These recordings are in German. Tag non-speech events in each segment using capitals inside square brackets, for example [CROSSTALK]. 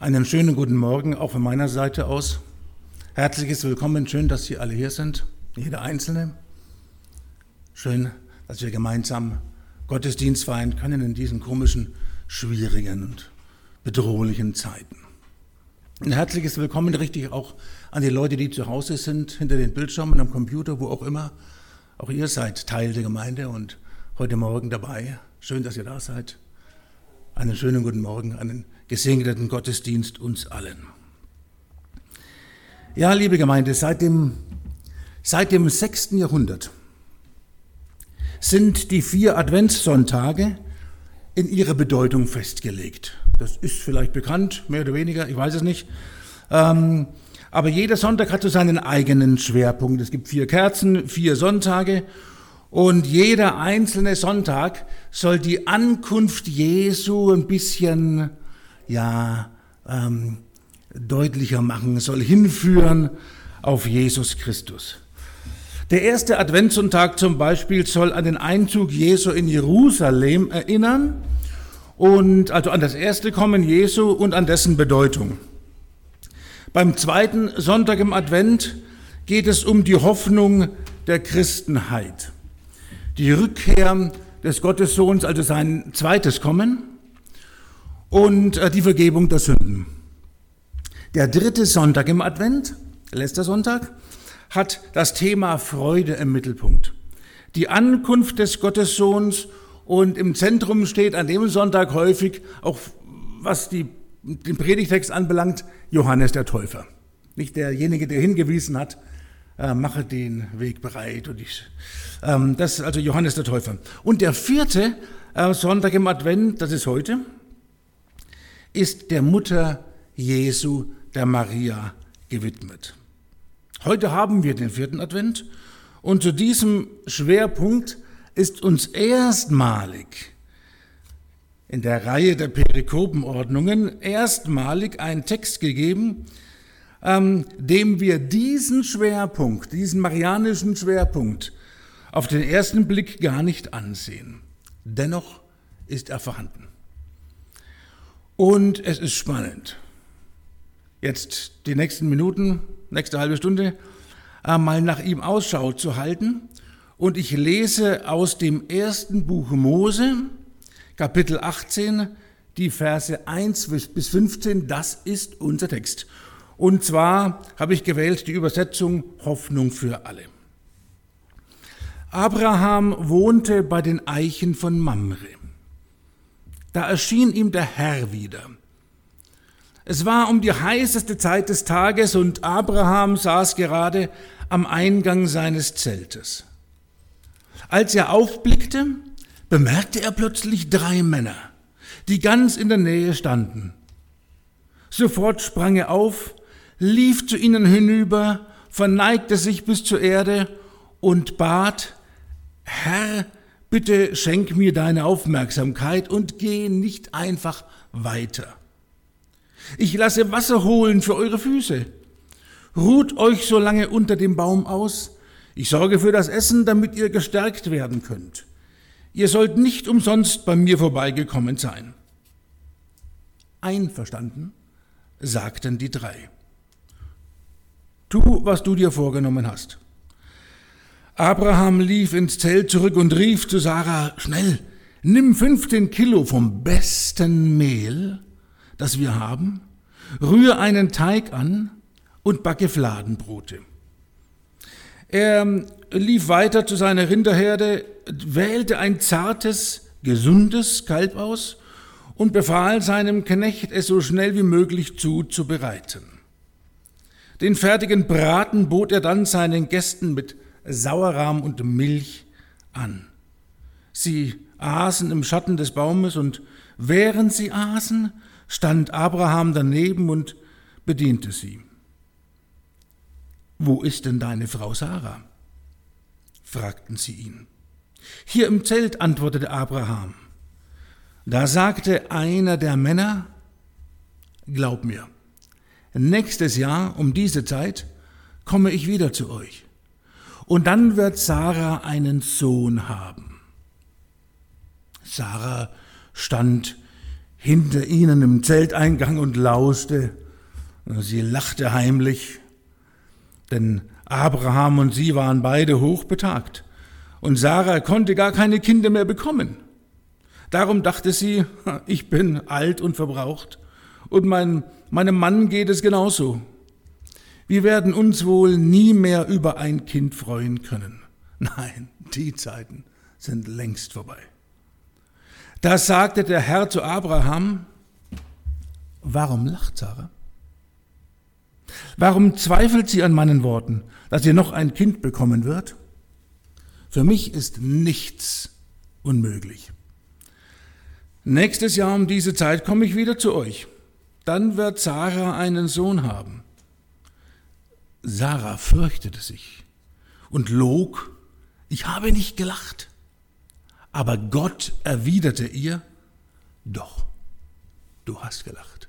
Einen schönen guten Morgen auch von meiner Seite aus. Herzliches Willkommen, schön, dass Sie alle hier sind, jeder Einzelne. Schön, dass wir gemeinsam Gottesdienst feiern können in diesen komischen, schwierigen und bedrohlichen Zeiten. Ein herzliches Willkommen richtig auch an die Leute, die zu Hause sind, hinter den Bildschirmen, am Computer, wo auch immer. Auch ihr seid Teil der Gemeinde und heute Morgen dabei. Schön, dass ihr da seid. Einen schönen guten Morgen, einen gesegneten Gottesdienst uns allen. Ja, liebe Gemeinde, seit dem, seit dem 6. Jahrhundert sind die vier Adventssonntage in ihrer Bedeutung festgelegt. Das ist vielleicht bekannt, mehr oder weniger, ich weiß es nicht. Ähm, aber jeder Sonntag hat so seinen eigenen Schwerpunkt. Es gibt vier Kerzen, vier Sonntage und jeder einzelne Sonntag soll die Ankunft Jesu ein bisschen, ja, ähm, deutlicher machen, soll hinführen auf Jesus Christus. Der erste Adventssonntag zum Beispiel soll an den Einzug Jesu in Jerusalem erinnern und also an das erste Kommen Jesu und an dessen Bedeutung. Beim zweiten Sonntag im Advent geht es um die Hoffnung der Christenheit die Rückkehr des Gottessohns, also sein zweites Kommen und äh, die Vergebung der Sünden. Der dritte Sonntag im Advent, letzter Sonntag, hat das Thema Freude im Mittelpunkt. Die Ankunft des Gottessohns und im Zentrum steht an dem Sonntag häufig, auch was die, den Predigtext anbelangt, Johannes der Täufer. Nicht derjenige, der hingewiesen hat, äh, mache den Weg bereit. Und ich, ähm, das ist also Johannes der Täufer. Und der vierte äh, Sonntag im Advent, das ist heute, ist der Mutter Jesu, der Maria, gewidmet. Heute haben wir den vierten Advent und zu diesem Schwerpunkt ist uns erstmalig in der Reihe der Perikopenordnungen erstmalig ein Text gegeben, ähm, dem wir diesen Schwerpunkt, diesen marianischen Schwerpunkt auf den ersten Blick gar nicht ansehen. Dennoch ist er vorhanden. Und es ist spannend. Jetzt die nächsten Minuten, nächste halbe Stunde, äh, mal nach ihm Ausschau zu halten. Und ich lese aus dem ersten Buch Mose, Kapitel 18, die Verse 1 bis 15. Das ist unser Text. Und zwar habe ich gewählt die Übersetzung Hoffnung für alle. Abraham wohnte bei den Eichen von Mamre. Da erschien ihm der Herr wieder. Es war um die heißeste Zeit des Tages und Abraham saß gerade am Eingang seines Zeltes. Als er aufblickte, bemerkte er plötzlich drei Männer, die ganz in der Nähe standen. Sofort sprang er auf, lief zu ihnen hinüber, verneigte sich bis zur Erde und bat, Herr, bitte schenk mir deine Aufmerksamkeit und geh nicht einfach weiter. Ich lasse Wasser holen für eure Füße. Ruht euch so lange unter dem Baum aus. Ich sorge für das Essen, damit ihr gestärkt werden könnt. Ihr sollt nicht umsonst bei mir vorbeigekommen sein. Einverstanden, sagten die drei. Tu, was du dir vorgenommen hast. Abraham lief ins Zelt zurück und rief zu Sarah, schnell, nimm 15 Kilo vom besten Mehl, das wir haben, rühr einen Teig an und backe Fladenbrote. Er lief weiter zu seiner Rinderherde, wählte ein zartes, gesundes Kalb aus und befahl seinem Knecht, es so schnell wie möglich zuzubereiten. Den fertigen Braten bot er dann seinen Gästen mit Sauerrahm und Milch an. Sie aßen im Schatten des Baumes und während sie aßen, stand Abraham daneben und bediente sie. Wo ist denn deine Frau Sarah? fragten sie ihn. Hier im Zelt, antwortete Abraham. Da sagte einer der Männer, Glaub mir, nächstes Jahr um diese Zeit komme ich wieder zu euch. Und dann wird Sarah einen Sohn haben. Sarah stand hinter ihnen im Zelteingang und lauschte. Sie lachte heimlich, denn Abraham und sie waren beide hochbetagt und Sarah konnte gar keine Kinder mehr bekommen. Darum dachte sie, [LAUGHS] ich bin alt und verbraucht und mein, meinem Mann geht es genauso. Wir werden uns wohl nie mehr über ein Kind freuen können. [LAUGHS] Nein, die Zeiten sind längst vorbei. Da sagte der Herr zu Abraham, warum lacht Sarah? Warum zweifelt sie an meinen Worten, dass sie noch ein Kind bekommen wird? Für mich ist nichts unmöglich. Nächstes Jahr um diese Zeit komme ich wieder zu euch. Dann wird Sarah einen Sohn haben. Sarah fürchtete sich und log, ich habe nicht gelacht. Aber Gott erwiderte ihr, doch, du hast gelacht.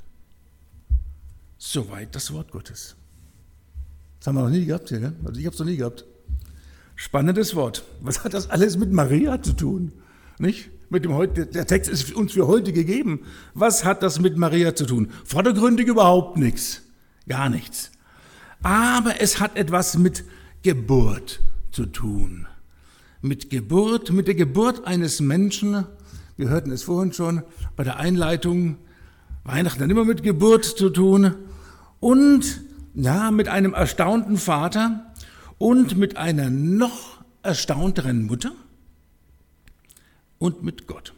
Soweit das Wort Gottes. Das haben wir noch nie gehabt hier, gell? Also ich habe es noch nie gehabt. Spannendes Wort. Was hat das alles mit Maria zu tun? Nicht? Mit dem heute, der Text ist uns für heute gegeben. Was hat das mit Maria zu tun? Vordergründig überhaupt nichts. Gar nichts. Aber es hat etwas mit Geburt zu tun. Mit Geburt, mit der Geburt eines Menschen. Wir hörten es vorhin schon bei der Einleitung. Weihnachten hat immer mit Geburt zu tun. Und ja, mit einem erstaunten Vater und mit einer noch erstaunteren Mutter und mit Gott,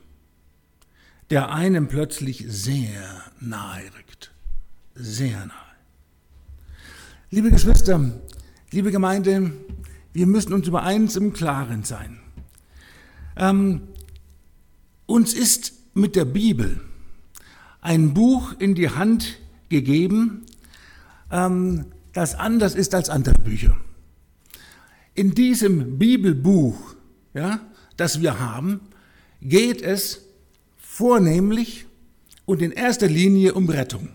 der einem plötzlich sehr nahe rückt. Sehr nahe. Liebe Geschwister, liebe Gemeinde, wir müssen uns über eins im Klaren sein. Ähm, uns ist mit der Bibel ein Buch in die Hand gegeben, ähm, das anders ist als andere Bücher. In diesem Bibelbuch, ja, das wir haben, geht es vornehmlich und in erster Linie um Rettung.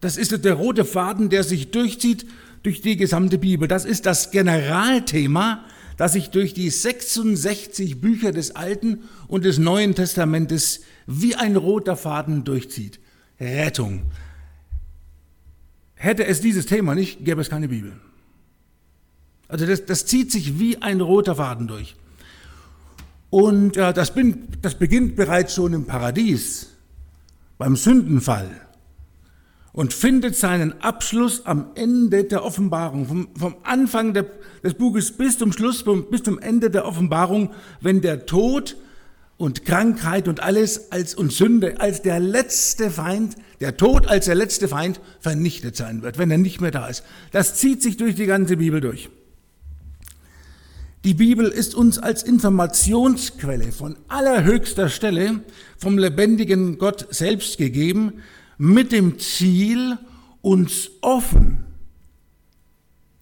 Das ist der rote Faden, der sich durchzieht durch die gesamte Bibel. Das ist das Generalthema, das sich durch die 66 Bücher des Alten und des Neuen Testamentes wie ein roter Faden durchzieht. Rettung. Hätte es dieses Thema nicht, gäbe es keine Bibel. Also das, das zieht sich wie ein roter Faden durch. Und äh, das, bin, das beginnt bereits schon im Paradies, beim Sündenfall und findet seinen Abschluss am Ende der Offenbarung, vom, vom Anfang der, des Buches bis zum Schluss, bis zum Ende der Offenbarung, wenn der Tod und Krankheit und alles als und Sünde als der letzte Feind, der Tod als der letzte Feind vernichtet sein wird, wenn er nicht mehr da ist. Das zieht sich durch die ganze Bibel durch. Die Bibel ist uns als Informationsquelle von allerhöchster Stelle vom lebendigen Gott selbst gegeben, mit dem Ziel, uns offen,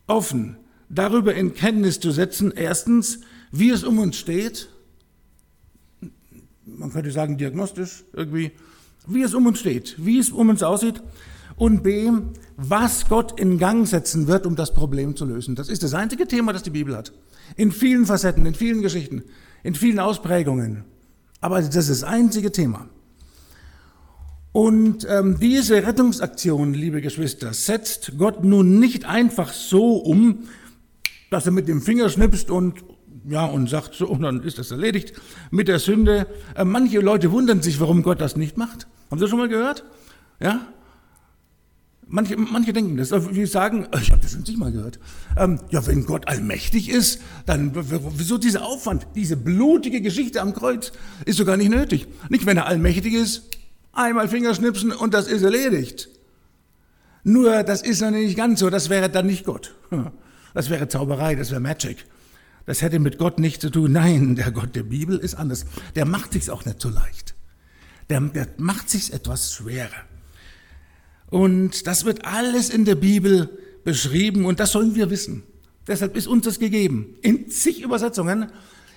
offen darüber in Kenntnis zu setzen, erstens, wie es um uns steht, man könnte sagen diagnostisch irgendwie, wie es um uns steht, wie es um uns aussieht und b, was Gott in Gang setzen wird, um das Problem zu lösen. Das ist das einzige Thema, das die Bibel hat. In vielen Facetten, in vielen Geschichten, in vielen Ausprägungen. Aber das ist das einzige Thema. Und ähm, diese Rettungsaktion, liebe Geschwister, setzt Gott nun nicht einfach so um, dass er mit dem Finger schnipst und ja und sagt so und dann ist das erledigt mit der Sünde. Äh, manche Leute wundern sich, warum Gott das nicht macht. Haben Sie das schon mal gehört? Ja? Manche, manche denken das, wir sagen, äh, ich habe das schon mal gehört. Ähm, ja, wenn Gott allmächtig ist, dann wieso dieser Aufwand, diese blutige Geschichte am Kreuz ist sogar nicht nötig. Nicht, wenn er allmächtig ist, Einmal Fingerschnipsen und das ist erledigt. Nur, das ist noch nicht ganz so, das wäre dann nicht Gott. [LAUGHS] Das wäre Zauberei, das wäre Magic. Das hätte mit Gott nichts zu tun. Nein, der Gott der Bibel ist anders. Der macht sich's auch nicht so leicht. Der, der macht sich's etwas schwerer. Und das wird alles in der Bibel beschrieben und das sollen wir wissen. Deshalb ist uns das gegeben. In zig Übersetzungen,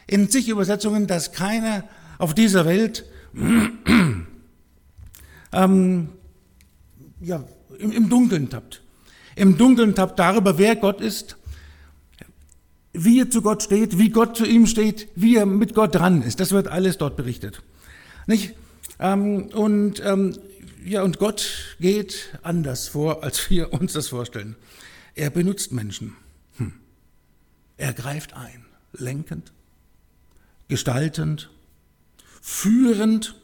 in zig Übersetzungen, dass keiner auf dieser Welt [CLEARS THROAT] ähm, ja, im, im Dunkeln tappt. Im Dunkeln tappt darüber, wer Gott ist, wie er zu Gott steht, wie Gott zu ihm steht, wie er mit Gott dran ist. Das wird alles dort berichtet. Nicht? Ähm, und, ähm, ja, und Gott geht anders vor, als wir uns das vorstellen. Er benutzt Menschen. Hm. Er greift ein, lenkend, gestaltend, führend.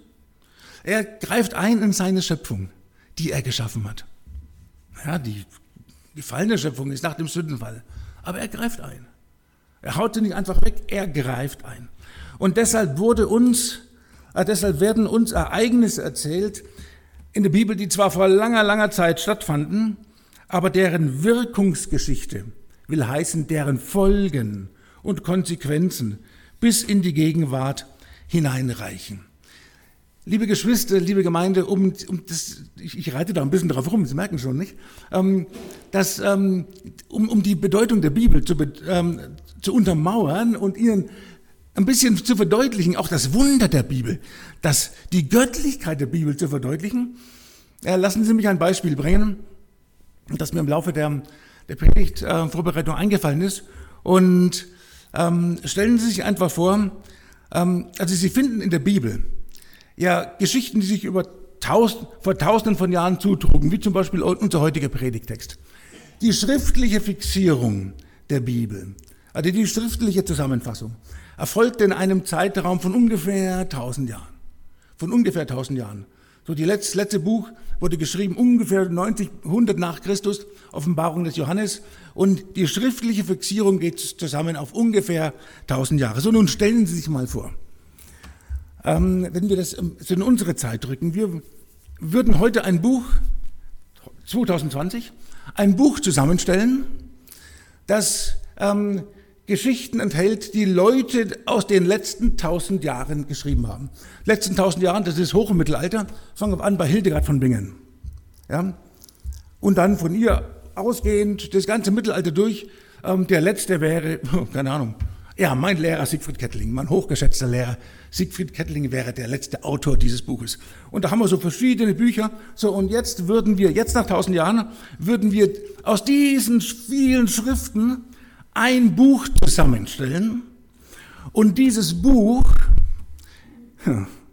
Er greift ein in seine Schöpfung, die er geschaffen hat. Ja, die gefallene Schöpfung ist nach dem Sündenfall. Aber er greift ein. Er haut sie nicht einfach weg, er greift ein. Und deshalb wurde uns, äh, deshalb werden uns Ereignisse erzählt in der Bibel, die zwar vor langer, langer Zeit stattfanden, aber deren Wirkungsgeschichte will heißen, deren Folgen und Konsequenzen bis in die Gegenwart hineinreichen. Liebe Geschwister, liebe Gemeinde, um, um das, ich, ich, reite da ein bisschen drauf rum, Sie merken schon, nicht? Ähm, dass, ähm, um, um die Bedeutung der Bibel zu, ähm, zu untermauern und Ihnen ein bisschen zu verdeutlichen, auch das Wunder der Bibel, dass die Göttlichkeit der Bibel zu verdeutlichen, äh, lassen Sie mich ein Beispiel bringen, das mir im Laufe der, der Predigtvorbereitung äh, eingefallen ist. Und ähm, stellen Sie sich einfach vor, ähm, also Sie finden in der Bibel, ja Geschichten, die sich über tausend, vor tausenden von Jahren zutrugen, wie zum Beispiel unser heutiger Predigtext. Die schriftliche Fixierung der Bibel, also die schriftliche Zusammenfassung, erfolgte in einem Zeitraum von ungefähr 1000 Jahren. Von ungefähr 1000 Jahren. So die letzte, letzte Buch wurde geschrieben ungefähr 90, 100 nach Christus, Offenbarung des Johannes. Und die schriftliche Fixierung geht zusammen auf ungefähr 1000 Jahre. So nun stellen Sie sich mal vor, ähm, wenn wir das ähm, in unsere Zeit drücken, wir würden heute ein Buch, 2020, ein Buch zusammenstellen, das ähm, Geschichten enthält, die Leute aus den letzten tausend Jahren geschrieben haben. Letzten tausend Jahren, das ist Hoch- und Mittelalter, fangen wir an bei Hildegard von Bingen. Ja? Und dann von ihr ausgehend das ganze Mittelalter durch. Ähm, der letzte wäre, [LAUGHS] keine Ahnung, ja, mein Lehrer Siegfried Kettling, mein hochgeschätzter Lehrer Siegfried Kettling wäre der letzte Autor dieses Buches. Und da haben wir so verschiedene Bücher. So, und jetzt würden wir, jetzt nach tausend Jahren, würden wir aus diesen vielen Schriften ein Buch zusammenstellen. Und dieses Buch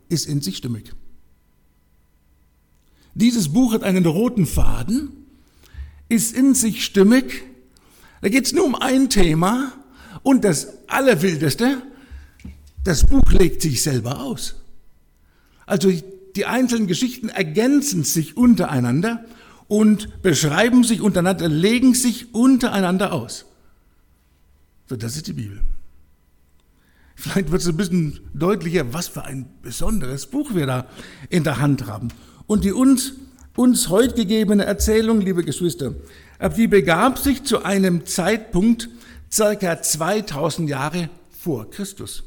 ist in sich stimmig. Dieses Buch hat einen roten Faden, ist in sich stimmig. Da geht es nur um ein Thema und das Allerwildeste, das Buch legt sich selber aus. Also die einzelnen Geschichten ergänzen sich untereinander und beschreiben sich untereinander, legen sich untereinander aus. So, das ist die Bibel. Vielleicht wird es ein bisschen deutlicher, was für ein besonderes Buch wir da in der Hand haben. Und die uns, uns heute gegebene Erzählung, liebe Geschwister, die begab sich zu einem Zeitpunkt, circa 2000 Jahre vor Christus.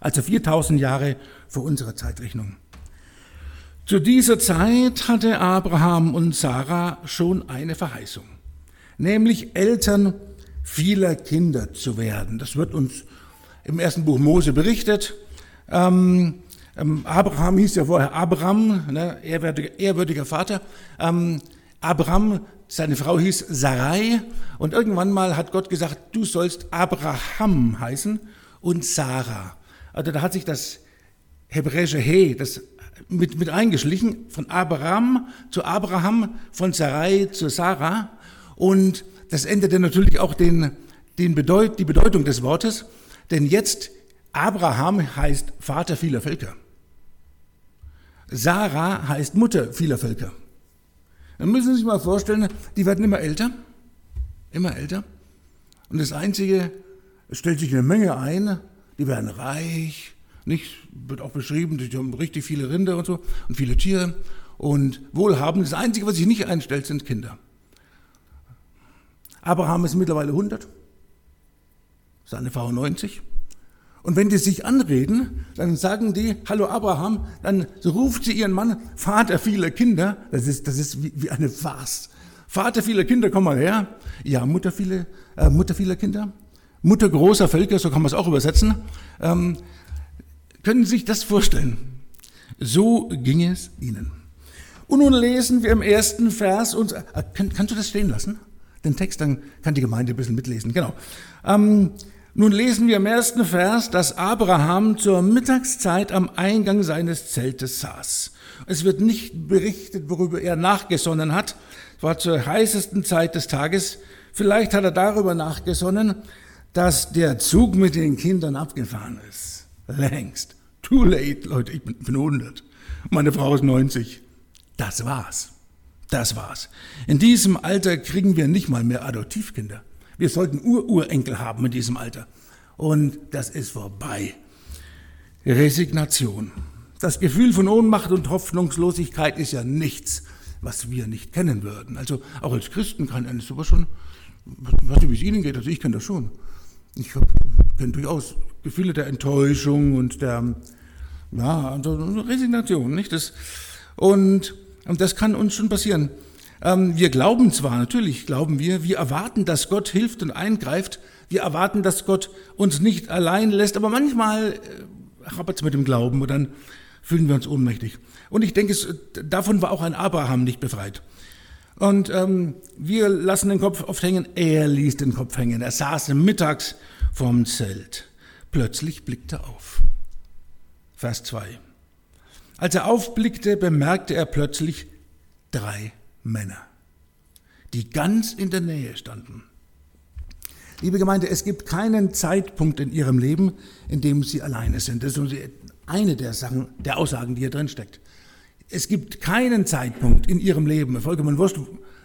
Also 4000 Jahre vor unserer Zeitrechnung. Zu dieser Zeit hatte Abraham und Sarah schon eine Verheißung, nämlich Eltern vieler Kinder zu werden. Das wird uns im ersten Buch Mose berichtet. Ähm, ähm, Abraham hieß ja vorher Abraham, ne, ehrwürdiger, ehrwürdiger Vater. Ähm, Abraham seine Frau hieß Sarai und irgendwann mal hat Gott gesagt, du sollst Abraham heißen und Sarah. Also da hat sich das hebräische He, das mit, mit eingeschlichen, von Abraham zu Abraham, von Sarai zu Sarah. Und das änderte natürlich auch den, den Bedeut, die Bedeutung des Wortes, denn jetzt Abraham heißt Vater vieler Völker. Sarah heißt Mutter vieler Völker. Dann müssen Sie sich mal vorstellen, die werden immer älter, immer älter. Und das Einzige, es stellt sich eine Menge ein, die werden reich, nicht, wird auch beschrieben, die haben richtig viele Rinder und so und viele Tiere und wohlhabend. Das Einzige, was sich nicht einstellt, sind Kinder. Abraham ist mittlerweile 100, seine Frau 90. Und wenn die sich anreden, dann sagen die, hallo Abraham, dann ruft sie ihren Mann, Vater vieler Kinder, das ist, das ist wie, wie eine Farce. Vater vieler Kinder, komm mal her. Ja, Mutter viele, äh, Mutter vieler Kinder. Mutter großer Völker, so kann man es auch übersetzen. Ähm, können Sie sich das vorstellen? So ging es ihnen. Und nun lesen wir im ersten Vers uns, äh, kann, kannst du das stehen lassen? Den Text, dann kann die Gemeinde ein bisschen mitlesen, genau. Ähm, Nun lesen wir im ersten Vers, dass Abraham zur Mittagszeit am Eingang seines Zeltes saß. Es wird nicht berichtet, worüber er nachgesonnen hat. Es war zur heißesten Zeit des Tages. Vielleicht hat er darüber nachgesonnen, dass der Zug mit den Kindern abgefahren ist. Längst. Too late, Leute, ich bin 100. Meine Frau ist 90. Das war's. Das war's. In diesem Alter kriegen wir nicht mal mehr Adoptivkinder. Wir sollten Ururenkel haben in diesem Alter. Und das ist vorbei. Resignation. Das Gefühl von Ohnmacht und Hoffnungslosigkeit ist ja nichts, was wir nicht kennen würden. Also auch als Christen kann eines sowas schon, ich weiß nicht, wie es Ihnen geht, also ich kenne das schon. Ich kenne durchaus Gefühle der Enttäuschung und der, ja, also Resignation, nicht? Das, und, und das kann uns schon passieren. Ähm, wir glauben zwar, natürlich glauben wir, wir erwarten, dass Gott hilft und eingreift, wir erwarten, dass Gott uns nicht allein lässt, aber manchmal äh, hapert es mit dem Glauben und dann fühlen wir uns ohnmächtig. Und ich denke, davon war auch ein Abraham nicht befreit. Und ähm, wir lassen den Kopf oft hängen, er ließ den Kopf hängen. Er saß mittags vorm Zelt. Plötzlich blickte er auf. Vers 2. Als er aufblickte, bemerkte er plötzlich drei Männer, die ganz in der Nähe standen. Liebe Gemeinde, es gibt keinen Zeitpunkt in Ihrem Leben, in dem Sie alleine sind. Das ist eine der, Sachen, der Aussagen, die hier drin steckt. Es gibt keinen Zeitpunkt in Ihrem Leben, vollkommen wurscht,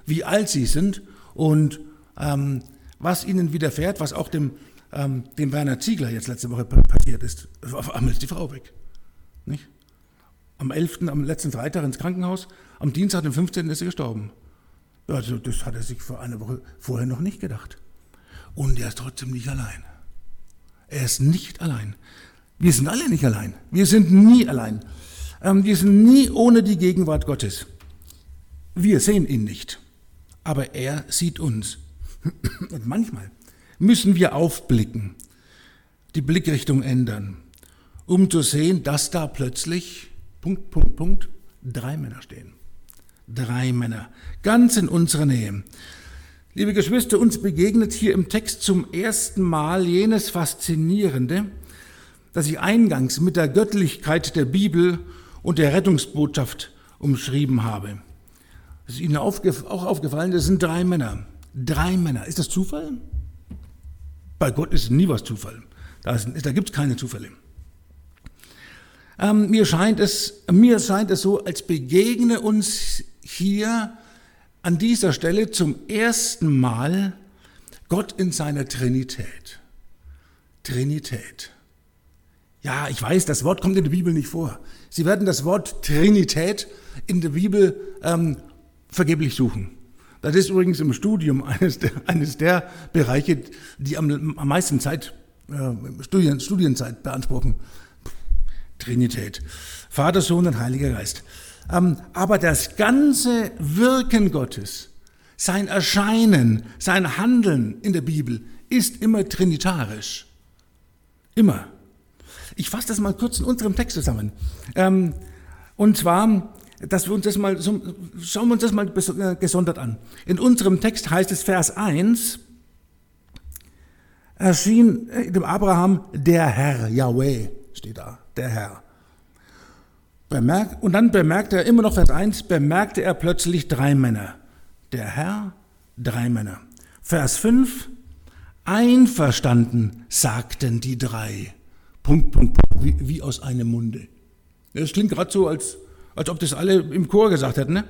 wie alt Sie sind und ähm, was Ihnen widerfährt, was auch dem, ähm, dem Werner Ziegler jetzt letzte Woche passiert ist. Auf einmal ist die Frau weg. Nicht? Am 11., am letzten Freitag ins Krankenhaus, am Dienstag, dem 15. ist sie gestorben. Also das hat er sich vor einer Woche vorher noch nicht gedacht. Und er ist trotzdem nicht allein. Er ist nicht allein. Wir sind alle nicht allein. Wir sind nie allein. Ähm, wir sind nie ohne die Gegenwart Gottes. Wir sehen ihn nicht, aber er sieht uns. [CLEARS THROAT] Und manchmal müssen wir aufblicken, die Blickrichtung ändern, um zu sehen, dass da plötzlich Punkt, Punkt, Punkt, drei Männer stehen. Drei Männer, ganz in unserer Nähe. Liebe Geschwister, uns begegnet hier im Text zum ersten Mal jenes Faszinierende, das ich eingangs mit der Göttlichkeit der Bibel und der Rettungsbotschaft umschrieben habe. Es ist Ihnen auch aufgefallen, das sind drei Männer. Drei Männer. Ist das Zufall? Bei Gott ist nie was Zufall. Da, da gibt es keine Zufälle. Ähm, mir, scheint es, mir scheint es so, als begegne uns hier an dieser Stelle zum ersten Mal Gott in seiner Trinität. Trinität. Ja, ich weiß, das Wort kommt in der Bibel nicht vor. Sie werden das Wort Trinität in der Bibel ähm, vergeblich suchen. Das ist übrigens im Studium eines der, eines der Bereiche, die am, am meisten Zeit, äh, Studien, Studienzeit beanspruchen. Trinität. Vater, Sohn und Heiliger Geist. Ähm, aber das ganze Wirken Gottes, sein Erscheinen, sein Handeln in der Bibel ist immer trinitarisch. Immer. Ich fasse das mal kurz in unserem Text zusammen. Ähm, und zwar, dass wir uns das mal, schauen wir uns das mal äh, gesondert an. In unserem Text heißt es Vers 1, erschien dem Abraham der Herr, Yahweh steht da der Herr. Und dann bemerkte er immer noch Vers 1, bemerkte er plötzlich drei Männer. Der Herr, drei Männer. Vers 5, einverstanden sagten die drei. Punkt, Punkt, Punkt, wie, wie aus einem Munde. Das klingt gerade so, als, als ob das alle im Chor gesagt hätten. Ne?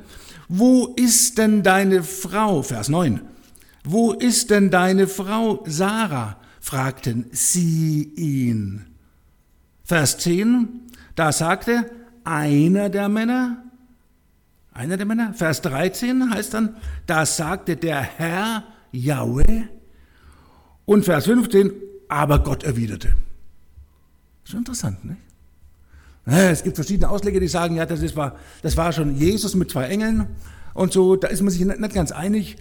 Wo ist denn deine Frau? Vers 9. Wo ist denn deine Frau Sarah? fragten sie ihn. Vers 10, da sagte einer der Männer, einer der Männer, Vers 13 heißt dann, da sagte der Herr Yahweh und Vers 15, aber Gott erwiderte. Ist interessant, nicht? Es gibt verschiedene Ausleger, die sagen, ja, das, ist, war, das war schon Jesus mit zwei Engeln und so, da ist man sich nicht ganz einig.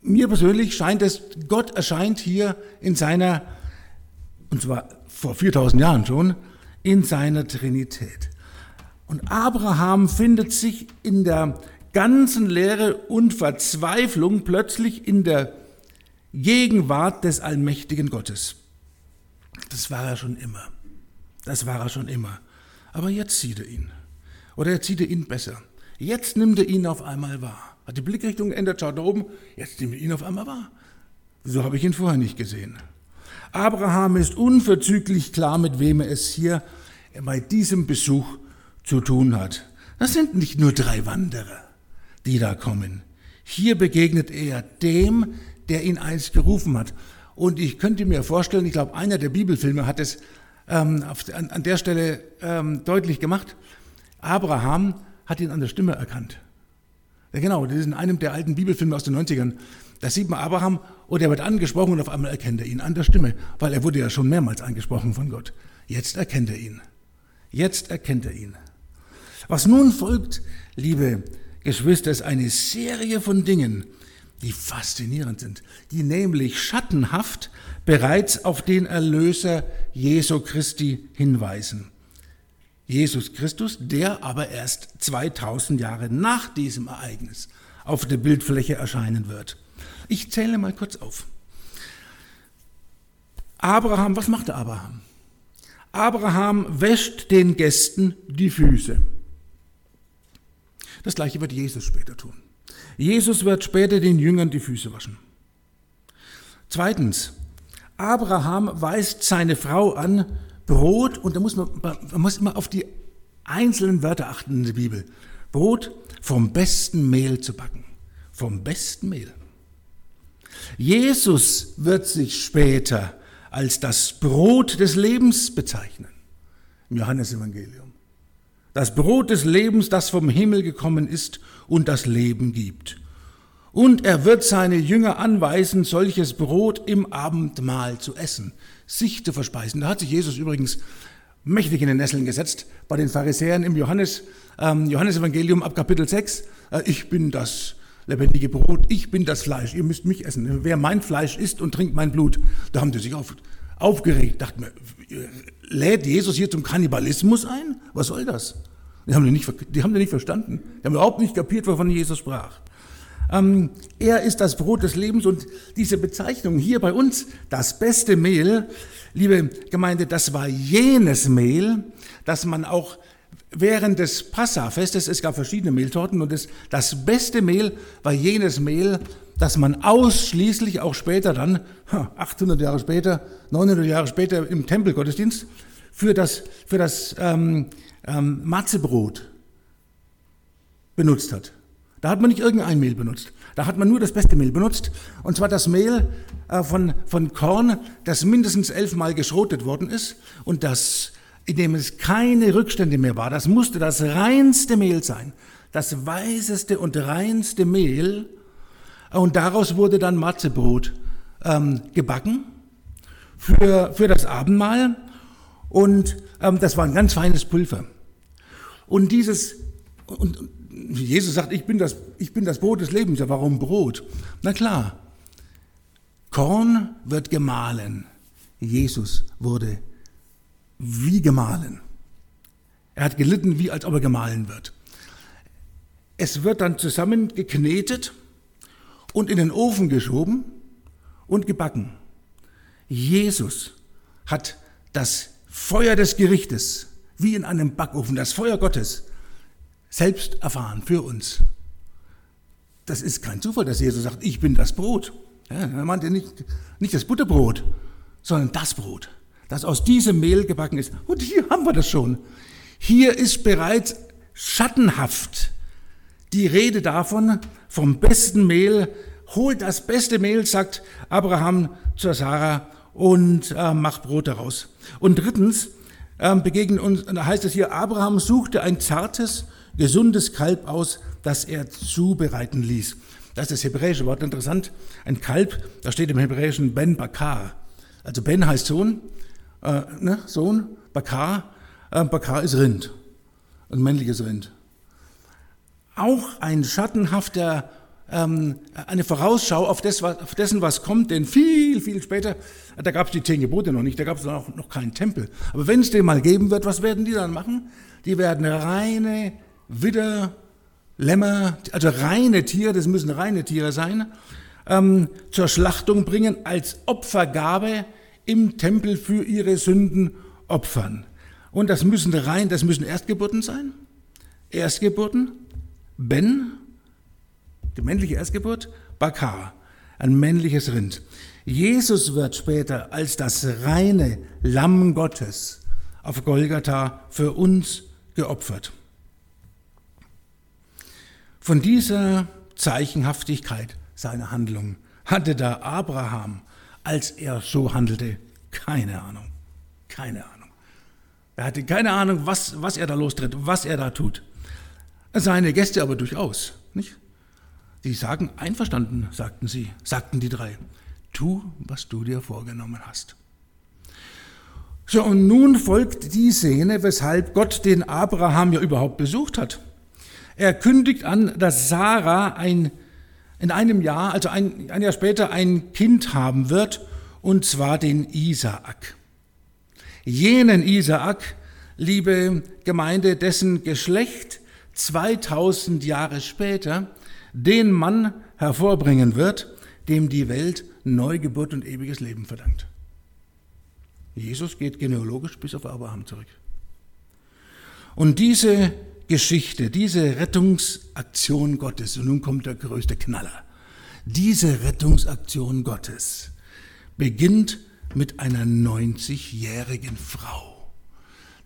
Mir persönlich scheint es, Gott erscheint hier in seiner, und zwar vor 4000 Jahren schon, in seiner Trinität. Und Abraham findet sich in der ganzen Lehre und Verzweiflung plötzlich in der Gegenwart des allmächtigen Gottes. Das war er schon immer. Das war er schon immer. Aber jetzt sieht er ihn. Oder jetzt sieht er ihn besser. Jetzt nimmt er ihn auf einmal wahr. Hat die Blickrichtung geändert, schaut da oben, jetzt nimmt er ihn auf einmal wahr. So habe ich ihn vorher nicht gesehen. Abraham ist unverzüglich klar, mit wem er es hier bei diesem Besuch zu tun hat. Das sind nicht nur drei Wanderer, die da kommen. Hier begegnet er dem, der ihn einst gerufen hat. Und ich könnte mir vorstellen, ich glaube, einer der Bibelfilme hat es ähm, auf, an, an, der Stelle ähm, deutlich gemacht. Abraham hat ihn an der Stimme erkannt. Ja, genau, das ist in einem der alten Bibelfilme aus den 90ern. Da sieht man Abraham und er wird angesprochen und auf einmal erkennt er ihn an der Stimme, weil er wurde ja schon mehrmals angesprochen von Gott. Jetzt erkennt er ihn. Jetzt erkennt er ihn. Was nun folgt, liebe Geschwister, ist eine Serie von Dingen, die faszinierend sind, die nämlich schattenhaft bereits auf den Erlöser Jesu Christi hinweisen. Jesus Christus, der aber erst 2000 Jahre nach diesem Ereignis auf der Bildfläche erscheinen wird. Ich zähle mal kurz auf. Abraham, was macht Abraham? Abraham wäscht den Gästen die Füße. Das gleiche wird Jesus später tun. Jesus wird später den Jüngern die Füße waschen. Zweitens, Abraham weist seine Frau an, Brot, und da muss man, man muss immer auf die einzelnen Wörter achten in der Bibel, Brot vom besten Mehl zu backen. Vom besten Mehl. Jesus wird sich später als das Brot des Lebens bezeichnen. Im Johannesevangelium. Das Brot des Lebens, das vom Himmel gekommen ist und das Leben gibt. Und er wird seine Jünger anweisen, solches Brot im Abendmahl zu essen, sich zu verspeisen. Da hat sich Jesus übrigens mächtig in den Nesseln gesetzt bei den Pharisäern im Johannes, ähm, Johannesevangelium ab Kapitel 6. Äh, ich bin das lebendige Brot, ich bin das Fleisch, ihr müsst mich essen. Wer mein Fleisch isst und trinkt mein Blut, da haben die sich auf, aufgeregt, dachten mir, lädt Jesus hier zum Kannibalismus ein? Was soll das? Die haben den nicht, die haben den nicht verstanden. Die haben überhaupt nicht kapiert, wovon Jesus sprach. Ähm, er ist das Brot des Lebens und diese Bezeichnung hier bei uns, das beste Mehl, liebe Gemeinde, das war jenes Mehl, das man auch während des Passafestes, es gab verschiedene Mehltorten und das, das beste Mehl war jenes Mehl, das man ausschließlich auch später dann, 800 Jahre später, 900 Jahre später im Tempelgottesdienst, für das, für das ähm, ähm, Matzebrot benutzt hat. Da hat man nicht irgendein Mehl benutzt. Da hat man nur das beste Mehl benutzt. Und zwar das Mehl äh, von, von Korn, das mindestens elfmal geschrotet worden ist und das, in dem es keine Rückstände mehr war. Das musste das reinste Mehl sein. Das weißeste und reinste Mehl. Und daraus wurde dann Matzebrot ähm, gebacken für, für das Abendmahl. Und ähm, das war ein ganz feines Pulver. Und dieses, und, Jesus sagt, ich bin, das, ich bin das Brot des Lebens. Ja, warum Brot? Na klar, Korn wird gemahlen. Jesus wurde wie gemahlen. Er hat gelitten, wie als ob er gemahlen wird. Es wird dann zusammengeknetet und in den Ofen geschoben und gebacken. Jesus hat das Feuer des Gerichtes, wie in einem Backofen, das Feuer Gottes, selbst erfahren für uns. Das ist kein Zufall, dass Jesus sagt, ich bin das Brot. Ja, er meinte nicht, nicht das Butterbrot, sondern das Brot, das aus diesem Mehl gebacken ist. Und hier haben wir das schon. Hier ist bereits schattenhaft die Rede davon, vom besten Mehl, holt das beste Mehl, sagt Abraham zur Sarah und äh, macht Brot daraus. Und drittens äh, begegnen uns, heißt es hier, Abraham suchte ein zartes, gesundes Kalb aus, das er zubereiten ließ. Das ist das hebräische Wort interessant. Ein Kalb, da steht im Hebräischen Ben Bakar. Also Ben heißt Sohn, äh, ne, Sohn, Bakar, äh, Bakar ist Rind, ein männliches Rind. Auch ein schattenhafter, ähm, eine Vorausschau auf, das, auf, dessen, was kommt, denn viel, viel später, da gab es die zehn Gebote noch nicht, da gab es noch, noch keinen Tempel. Aber wenn es den mal geben wird, was werden die dann machen? Die werden reine Widder, Lämmer, also reine Tiere, das müssen reine Tiere sein, ähm, zur Schlachtung bringen, als Opfergabe im Tempel für ihre Sünden opfern. Und das müssen rein, das müssen Erstgeburten sein. Erstgeburten, Ben, die männliche Erstgeburt, Bakar, ein männliches Rind. Jesus wird später als das reine Lamm Gottes auf Golgatha für uns geopfert. Von dieser Zeichenhaftigkeit seiner Handlung hatte da Abraham, als er so handelte, keine Ahnung. Keine Ahnung. Er hatte keine Ahnung, was, was er da lostritt, was er da tut. Seine Gäste aber durchaus, nicht? Die sagen, einverstanden, sagten sie, sagten die drei. Tu, was du dir vorgenommen hast. So, und nun folgt die Szene, weshalb Gott den Abraham ja überhaupt besucht hat. Er kündigt an, dass Sarah ein, in einem Jahr, also ein, ein Jahr später, ein Kind haben wird, und zwar den Isaak. Jenen Isaak, liebe Gemeinde, dessen Geschlecht 2000 Jahre später den Mann hervorbringen wird, dem die Welt Neugeburt und ewiges Leben verdankt. Jesus geht genealogisch bis auf Abraham zurück. Und diese Geschichte, diese Rettungsaktion Gottes, und nun kommt der größte Knaller, diese Rettungsaktion Gottes beginnt mit einer 90-jährigen Frau,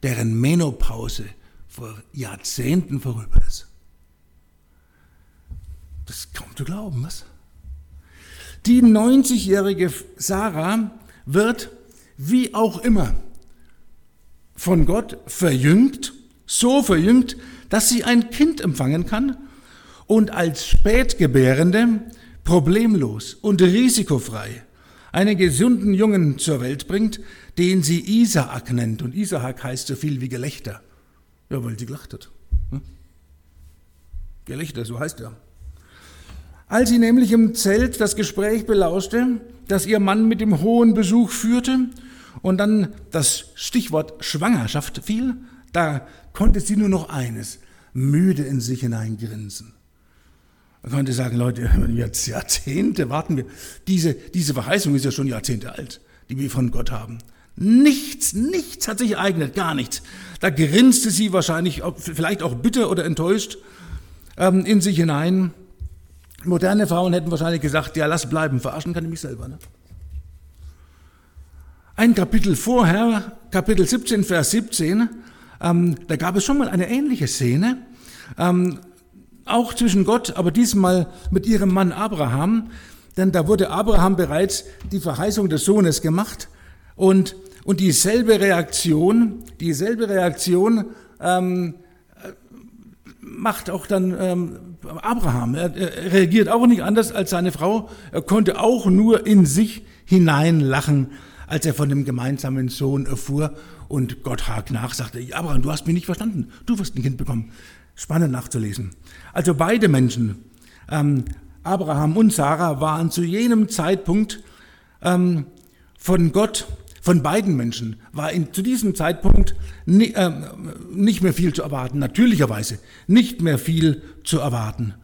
deren Menopause vor Jahrzehnten vorüber ist. Das kaum zu glauben, was? Die 90-jährige Sarah wird, wie auch immer, von Gott verjüngt so verjüngt, dass sie ein Kind empfangen kann und als Spätgebärende problemlos und risikofrei einen gesunden Jungen zur Welt bringt, den sie Isaak nennt. Und Isaak heißt so viel wie Gelächter. Ja, weil sie gelacht hat. Hm? Gelächter, so heißt er. Als sie nämlich im Zelt das Gespräch belauschte, das ihr Mann mit dem hohen Besuch führte, und dann das Stichwort Schwangerschaft fiel, da konnte sie nur noch eines, müde in sich hineingrinsen. Man konnte sagen, Leute, [LAUGHS] jetzt Jahrzehnte warten wir. Diese, diese Verheißung ist ja schon Jahrzehnte alt, die wir von Gott haben. Nichts, nichts hat sich ereignet, gar nichts. Da grinste sie wahrscheinlich, vielleicht auch bitter oder enttäuscht ähm, in sich hinein. Moderne Frauen hätten wahrscheinlich gesagt, ja, lass bleiben, verarschen kann ich mich selber. Ne? Ein Kapitel vorher, Kapitel 17, Vers 17, ähm, da gab es schon mal eine ähnliche Szene, ähm, auch zwischen Gott, aber diesmal mit ihrem Mann Abraham, denn da wurde Abraham bereits die Verheißung des Sohnes gemacht und, und dieselbe Reaktion, dieselbe Reaktion ähm, macht auch dann ähm, Abraham. Er, er reagiert auch nicht anders als seine Frau. Er konnte auch nur in sich hinein lachen, als er von dem gemeinsamen Sohn erfuhr und Gott hakt nach, sagte, Abraham, du hast mich nicht verstanden, du wirst ein Kind bekommen. Spannend nachzulesen. Also beide Menschen, ähm, Abraham und Sarah, waren zu jenem Zeitpunkt ähm, von Gott, von beiden Menschen, war in, zu diesem Zeitpunkt ni, äh, nicht mehr viel zu erwarten, natürlicherweise nicht mehr viel zu erwarten.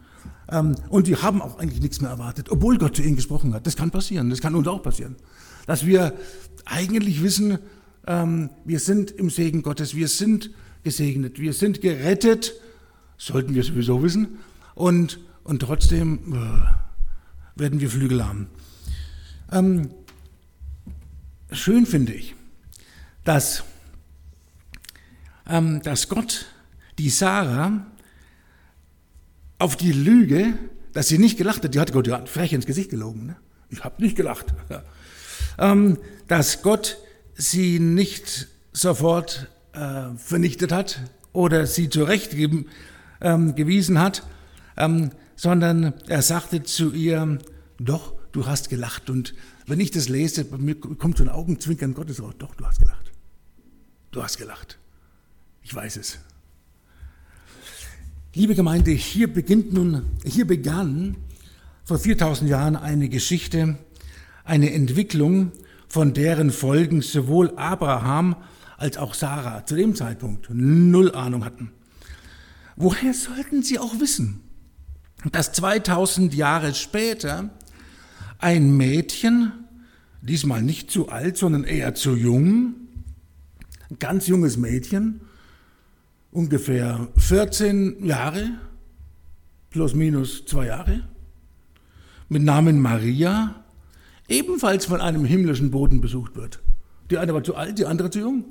Ähm, und die haben auch eigentlich nichts mehr erwartet, obwohl Gott zu ihnen gesprochen hat. Das kann passieren, das kann uns auch passieren. Dass wir eigentlich wissen, ähm, wir sind im Segen Gottes, wir sind gesegnet, wir sind gerettet, sollten wir sowieso wissen, und, und trotzdem äh, werden wir Flügel haben. Ähm, schön finde ich, dass, ähm, dass Gott die Sarah auf die Lüge, dass sie nicht gelacht hat, die hat Gott frech ins Gesicht gelogen. Ne? Ich habe nicht gelacht. [LAUGHS] ähm, dass Gott sie nicht sofort äh, vernichtet hat oder sie zurechtgewiesen ähm, hat, ähm, sondern er sagte zu ihr, doch, du hast gelacht. Und wenn ich das lese, bei mir kommt so ein Augenzwinkern Gottes raus, doch, du hast gelacht. Du hast gelacht. Ich weiß es. Liebe Gemeinde, hier beginnt nun, hier begann vor 4000 Jahren eine Geschichte, eine Entwicklung, von deren Folgen sowohl Abraham als auch Sarah zu dem Zeitpunkt null Ahnung hatten. Woher sollten sie auch wissen, dass 2000 Jahre später ein Mädchen, diesmal nicht zu alt, sondern eher zu jung, ein ganz junges Mädchen, ungefähr 14 Jahre, plus minus zwei Jahre, mit Namen Maria, ebenfalls von einem himmlischen Boden besucht wird. Die eine war zu alt, die andere zu jung.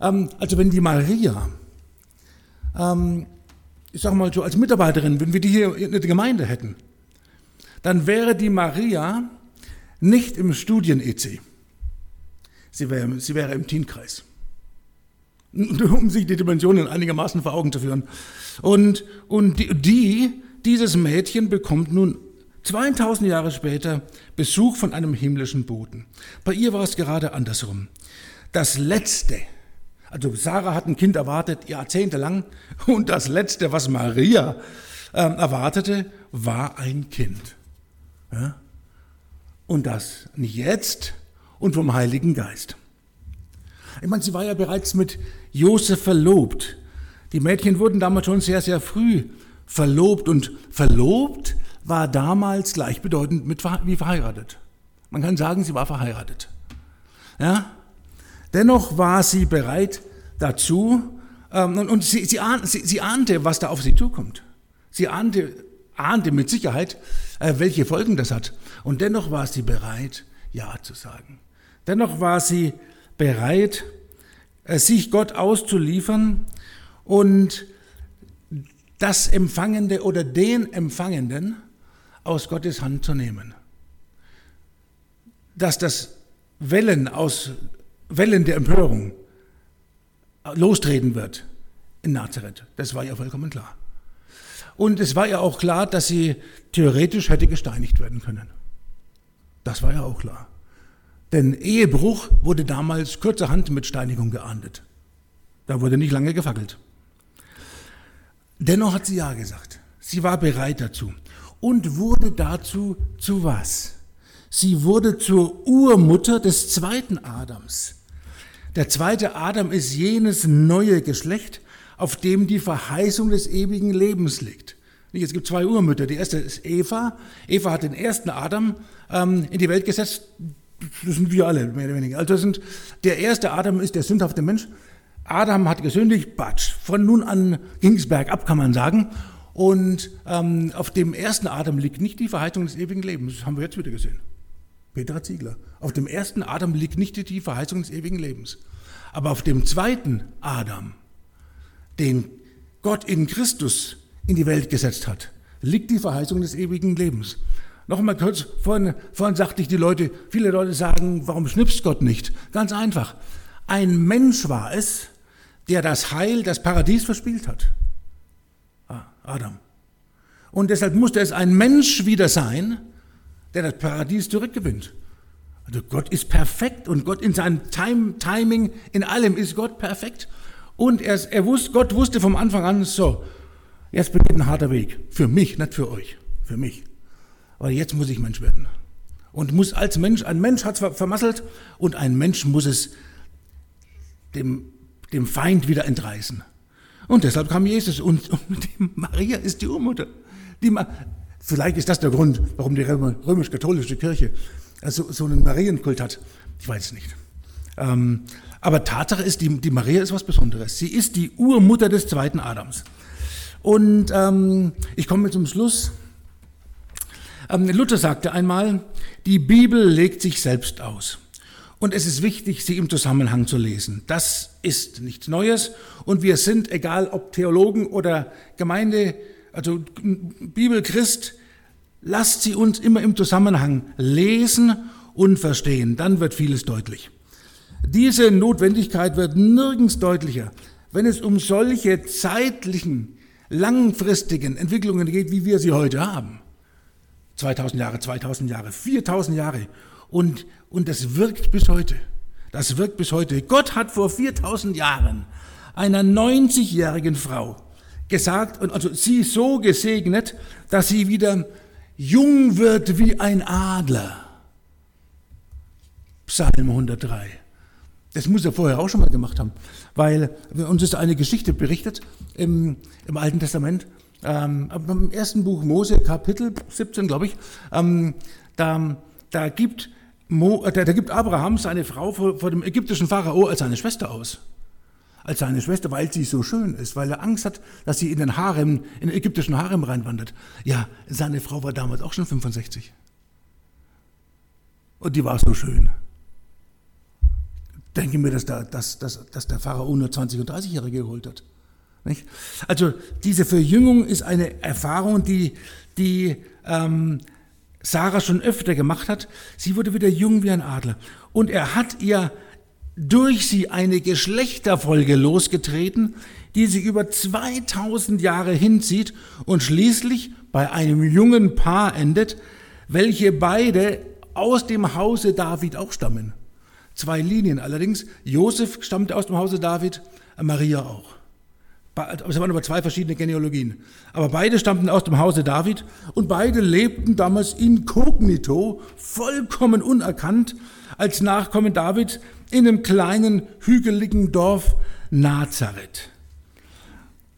Ähm, also wenn die Maria, ähm, ich sag mal so als Mitarbeiterin, wenn wir die hier in der Gemeinde hätten, dann wäre die Maria nicht im Studien-EC. Sie wäre, sie wäre im Teenkreis. Um sich die Dimensionen einigermaßen vor Augen zu führen. Und, und die, dieses Mädchen bekommt nun 2000 Jahre später Besuch von einem himmlischen Boten. Bei ihr war es gerade andersrum. Das letzte, also Sarah hat ein Kind erwartet, jahrzehntelang, [LAUGHS] und das letzte, was Maria äh, erwartete, war ein Kind. Ja? Und das nicht jetzt und vom Heiligen Geist. Ich meine, sie war ja bereits mit Josef verlobt. Die Mädchen wurden damals schon sehr, sehr früh verlobt und verlobt war damals gleichbedeutend mit wie verheiratet. Man kann sagen, sie war verheiratet. Ja? Dennoch war sie bereit dazu ähm, und, sie, sie, ahn, sie, sie, ahnte, was da auf sie zukommt. Sie ahnte, ahnte mit Sicherheit, äh, welche Folgen das hat. Und dennoch war sie bereit, Ja zu sagen. Dennoch war sie bereit, äh, sich Gott auszuliefern und das Empfangende oder den Empfangenden aus Gottes Hand zu nehmen. Dass das Wellen aus Wellen der Empörung lostreten wird in Nazareth, das war ja vollkommen klar. Und es war ja auch klar, dass sie theoretisch hätte gesteinigt werden können. Das war ja auch klar. Denn Ehebruch wurde damals kurzerhand mit Steinigung geahndet. Da wurde nicht lange gefackelt. Dennoch hat sie Ja gesagt. Sie war bereit dazu und wurde dazu zu was? Sie wurde zur Urmutter des zweiten Adams. Der zweite Adam ist jenes neue Geschlecht, auf dem die Verheißung des ewigen Lebens liegt. Es gibt zwei Urmütter. Die erste ist Eva. Eva hat den ersten Adam ähm, in die Welt gesetzt. Das sind wir alle, mehr oder weniger. Also sind, der erste Adam ist der sündhafte Mensch. Adam hat gesündigt, batsch. Von nun an ging es bergab, kann man sagen. Und ähm, auf dem ersten Adam liegt nicht die Verheißung des ewigen Lebens. Das haben wir jetzt wieder gesehen. Peter Ziegler. Auf dem ersten Adam liegt nicht die Verheißung des ewigen Lebens. Aber auf dem zweiten Adam, den Gott in Christus in die Welt gesetzt hat, liegt die Verheißung des ewigen Lebens. Nochmal kurz, vorhin, vorhin sagte ich, die Leute, viele Leute sagen, warum schnipst Gott nicht? Ganz einfach. Ein Mensch war es, der das Heil, das Paradies verspielt hat. Adam. Und deshalb musste es ein Mensch wieder sein, der das Paradies zurückgewinnt. Also Gott ist perfekt und Gott in seinem Time, Timing, in allem ist Gott perfekt. Und er, er wusste, Gott wusste vom Anfang an, so, jetzt beginnt ein harter Weg. Für mich, nicht für euch, für mich. Aber jetzt muss ich Mensch werden. Und muss als Mensch, ein Mensch hat es vermasselt und ein Mensch muss es dem, dem Feind wieder entreißen. Und deshalb kam Jesus und, und Maria ist die Urmutter. Die Vielleicht ist das der Grund, warum die römisch-katholische Kirche also so einen Marienkult hat. Ich weiß es nicht. Ähm, aber Tatsache ist, die, die, Maria ist was Besonderes. Sie ist die Urmutter des zweiten Adams. Und ähm, ich komme zum Schluss. Ähm, Luther sagte einmal, die Bibel legt sich selbst aus. Und es ist wichtig, sie im Zusammenhang zu lesen. Das ist nichts Neues. Und wir sind, egal ob Theologen oder Gemeinde, also Bibelchrist, lasst sie uns immer im Zusammenhang lesen und verstehen. Dann wird vieles deutlich. Diese Notwendigkeit wird nirgends deutlicher, wenn es um solche zeitlichen, langfristigen Entwicklungen geht, wie wir sie heute haben. 2000 Jahre, 2000 Jahre, 4000 Jahre. Und, und das wirkt bis heute. Das wirkt bis heute. Gott hat vor 4000 Jahren einer 90-jährigen Frau gesagt, und also sie so gesegnet, dass sie wieder jung wird wie ein Adler. Psalm 103. Das muss er vorher auch schon mal gemacht haben, weil uns ist eine Geschichte berichtet im, im Alten Testament, ähm, im ersten Buch Mose, Kapitel 17, glaube ich, ähm, da da gibt, Mo, äh, da, da, gibt Abraham seine Frau vor, vor dem ägyptischen Pharao als seine Schwester aus. Als seine Schwester, weil sie so schön ist, weil er Angst hat, dass sie in den Harem, in den ägyptischen Harem reinwandert. Ja, seine Frau war damals auch schon 65. Und die war so schön. Denke mir, dass, da, dass, dass, dass der Pharao nur 20- und 30-Jährige geholt hat. Nicht? Also diese Verjüngung ist eine Erfahrung, die, die ähm, Sarah schon öfter gemacht hat. Sie wurde wieder jung wie ein Adler. Und er hat ihr durch sie eine Geschlechterfolge losgetreten, die sie über 2000 Jahre hinzieht und schließlich bei einem jungen Paar endet, welche beide aus dem Hause David auch stammen. Zwei Linien allerdings. Josef stammte aus dem Hause David, Maria auch. Es waren aber zwei verschiedene Genealogien. Aber beide stammten aus dem Hause David und beide lebten damals inkognito, vollkommen unerkannt, als Nachkommen David in einem kleinen, hügeligen Dorf Nazareth.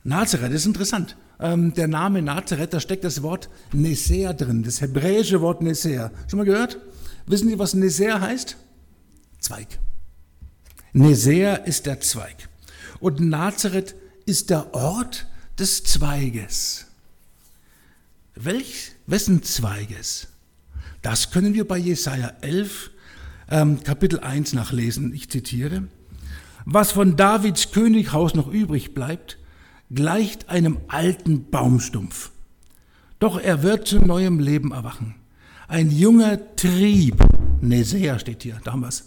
Nazareth ist interessant. Ähm, der Name Nazareth, da steckt das Wort Nesea drin, das hebräische Wort Nesea. Schon mal gehört? Wissen Sie, was Nesea heißt? Zweig. Nesea ist der Zweig. Und Nazareth ist der Ort des Zweiges. Welch, wessen Zweiges? Das können wir bei Jesaja 11, ähm, Kapitel 1 nachlesen. Ich zitiere. Was von Davids Könighaus noch übrig bleibt, gleicht einem alten Baumstumpf. Doch er wird zu neuem Leben erwachen. Ein junger Trieb, Nesea steht hier damals,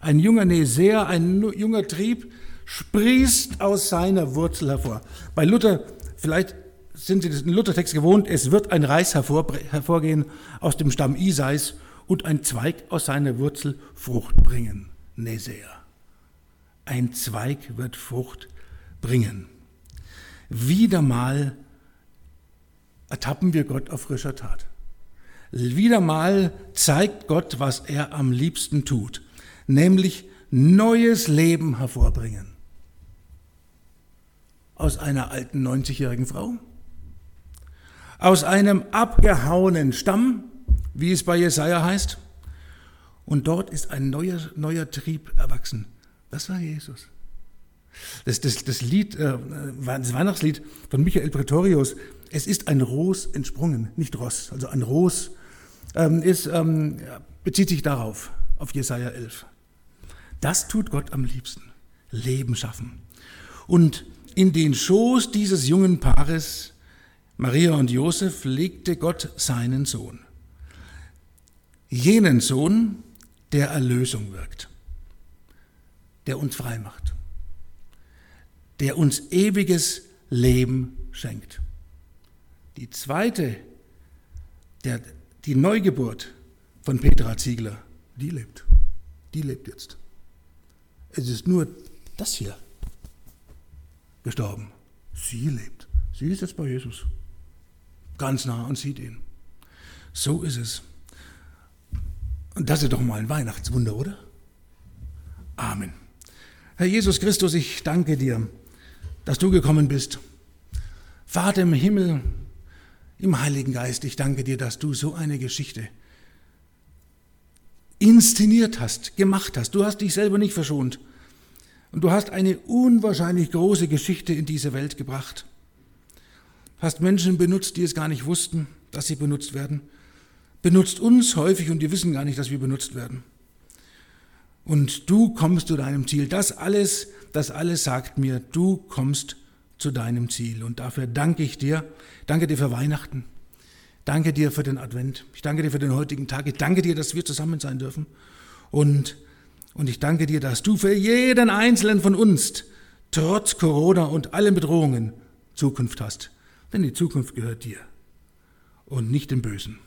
ein junger Nesea, ein junger Trieb sprießt aus seiner Wurzel hervor. Bei Luther, vielleicht sind Sie den Luthertext gewohnt, es wird ein Reis hervorgehen aus dem Stamm Isais und ein Zweig aus seiner Wurzel Frucht bringen. Nesea. Ein Zweig wird Frucht bringen. Wieder mal ertappen wir Gott auf frischer Tat. Wieder mal zeigt Gott, was er am liebsten tut, nämlich neues Leben hervorbringen aus einer alten 90-jährigen Frau, aus einem abgehauenen Stamm, wie es bei Jesaja heißt, und dort ist ein neuer, neuer Trieb erwachsen. Das war Jesus. Das, das, das Lied, äh, das Weihnachtslied von Michael Pretorius, es ist ein Ros entsprungen, nicht Ross, also ein Ros, ähm, ist, ähm, bezieht sich darauf, auf Jesaja 11. Das tut Gott am liebsten. Leben schaffen. Und in den Schoß dieses jungen Paares, Maria und Josef, legte Gott seinen Sohn. Jenen Sohn, der Erlösung wirkt, der uns frei macht, der uns ewiges Leben schenkt. Die zweite, der, die Neugeburt von Petra Ziegler, die lebt. Die lebt jetzt. Es ist nur das hier gestorben. Sie lebt. Sie ist jetzt bei Jesus. Ganz nah und sieht ihn. So ist es. Und das ist doch mal ein Weihnachtswunder, oder? Amen. Herr Jesus Christus, ich danke dir, dass du gekommen bist. Vater im Himmel, im Heiligen Geist, ich danke dir, dass du so eine Geschichte inszeniert hast, gemacht hast. Du hast dich selber nicht verschont. Und du hast eine unwahrscheinlich große Geschichte in diese Welt gebracht. Hast Menschen benutzt, die es gar nicht wussten, dass sie benutzt werden. Benutzt uns häufig und die wissen gar nicht, dass wir benutzt werden. Und du kommst zu deinem Ziel. Das alles, das alles sagt mir, du kommst zu deinem Ziel. Und dafür danke ich dir. Danke dir für Weihnachten. Danke dir für den Advent. Ich danke dir für den heutigen Tag. Ich danke dir, dass wir zusammen sein dürfen. Und und ich danke dir, dass du für jeden einzelnen von uns, trotz Corona und allen Bedrohungen, Zukunft hast. Denn die Zukunft gehört dir und nicht dem Bösen.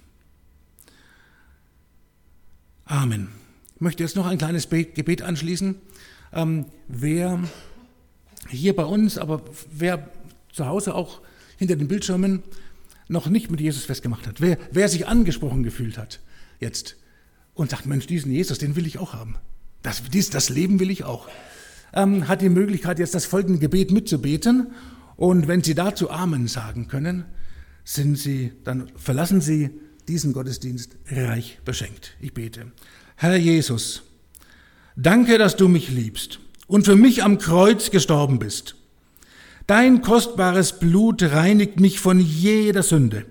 Amen. Ich möchte jetzt noch ein kleines Gebet anschließen. Ähm, wer hier bei uns, aber wer zu Hause auch hinter den Bildschirmen noch nicht mit Jesus festgemacht hat, wer, wer sich angesprochen gefühlt hat jetzt und sagt, Mensch, diesen Jesus, den will ich auch haben. Das, dies, das Leben will ich auch. Ähm, hat die Möglichkeit, jetzt das folgende Gebet mitzubeten. Und wenn Sie dazu Amen sagen können, sind Sie, dann verlassen Sie diesen Gottesdienst reich beschenkt. Ich bete. Herr Jesus, danke, dass du mich liebst und für mich am Kreuz gestorben bist. Dein kostbares Blut reinigt mich von jeder Sünde.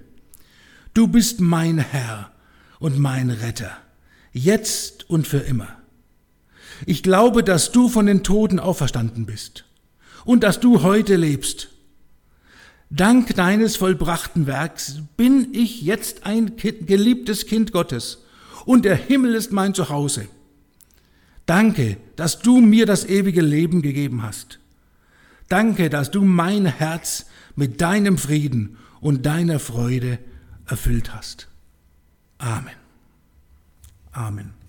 Du bist mein Herr und mein Retter, jetzt und für immer. Ich glaube, dass du von den Toten auferstanden bist und dass du heute lebst. Dank deines vollbrachten Werks bin ich jetzt ein geliebtes Kind Gottes und der Himmel ist mein Zuhause. Danke, dass du mir das ewige Leben gegeben hast. Danke, dass du mein Herz mit deinem Frieden und deiner Freude erfüllt hast. Amen. Amen.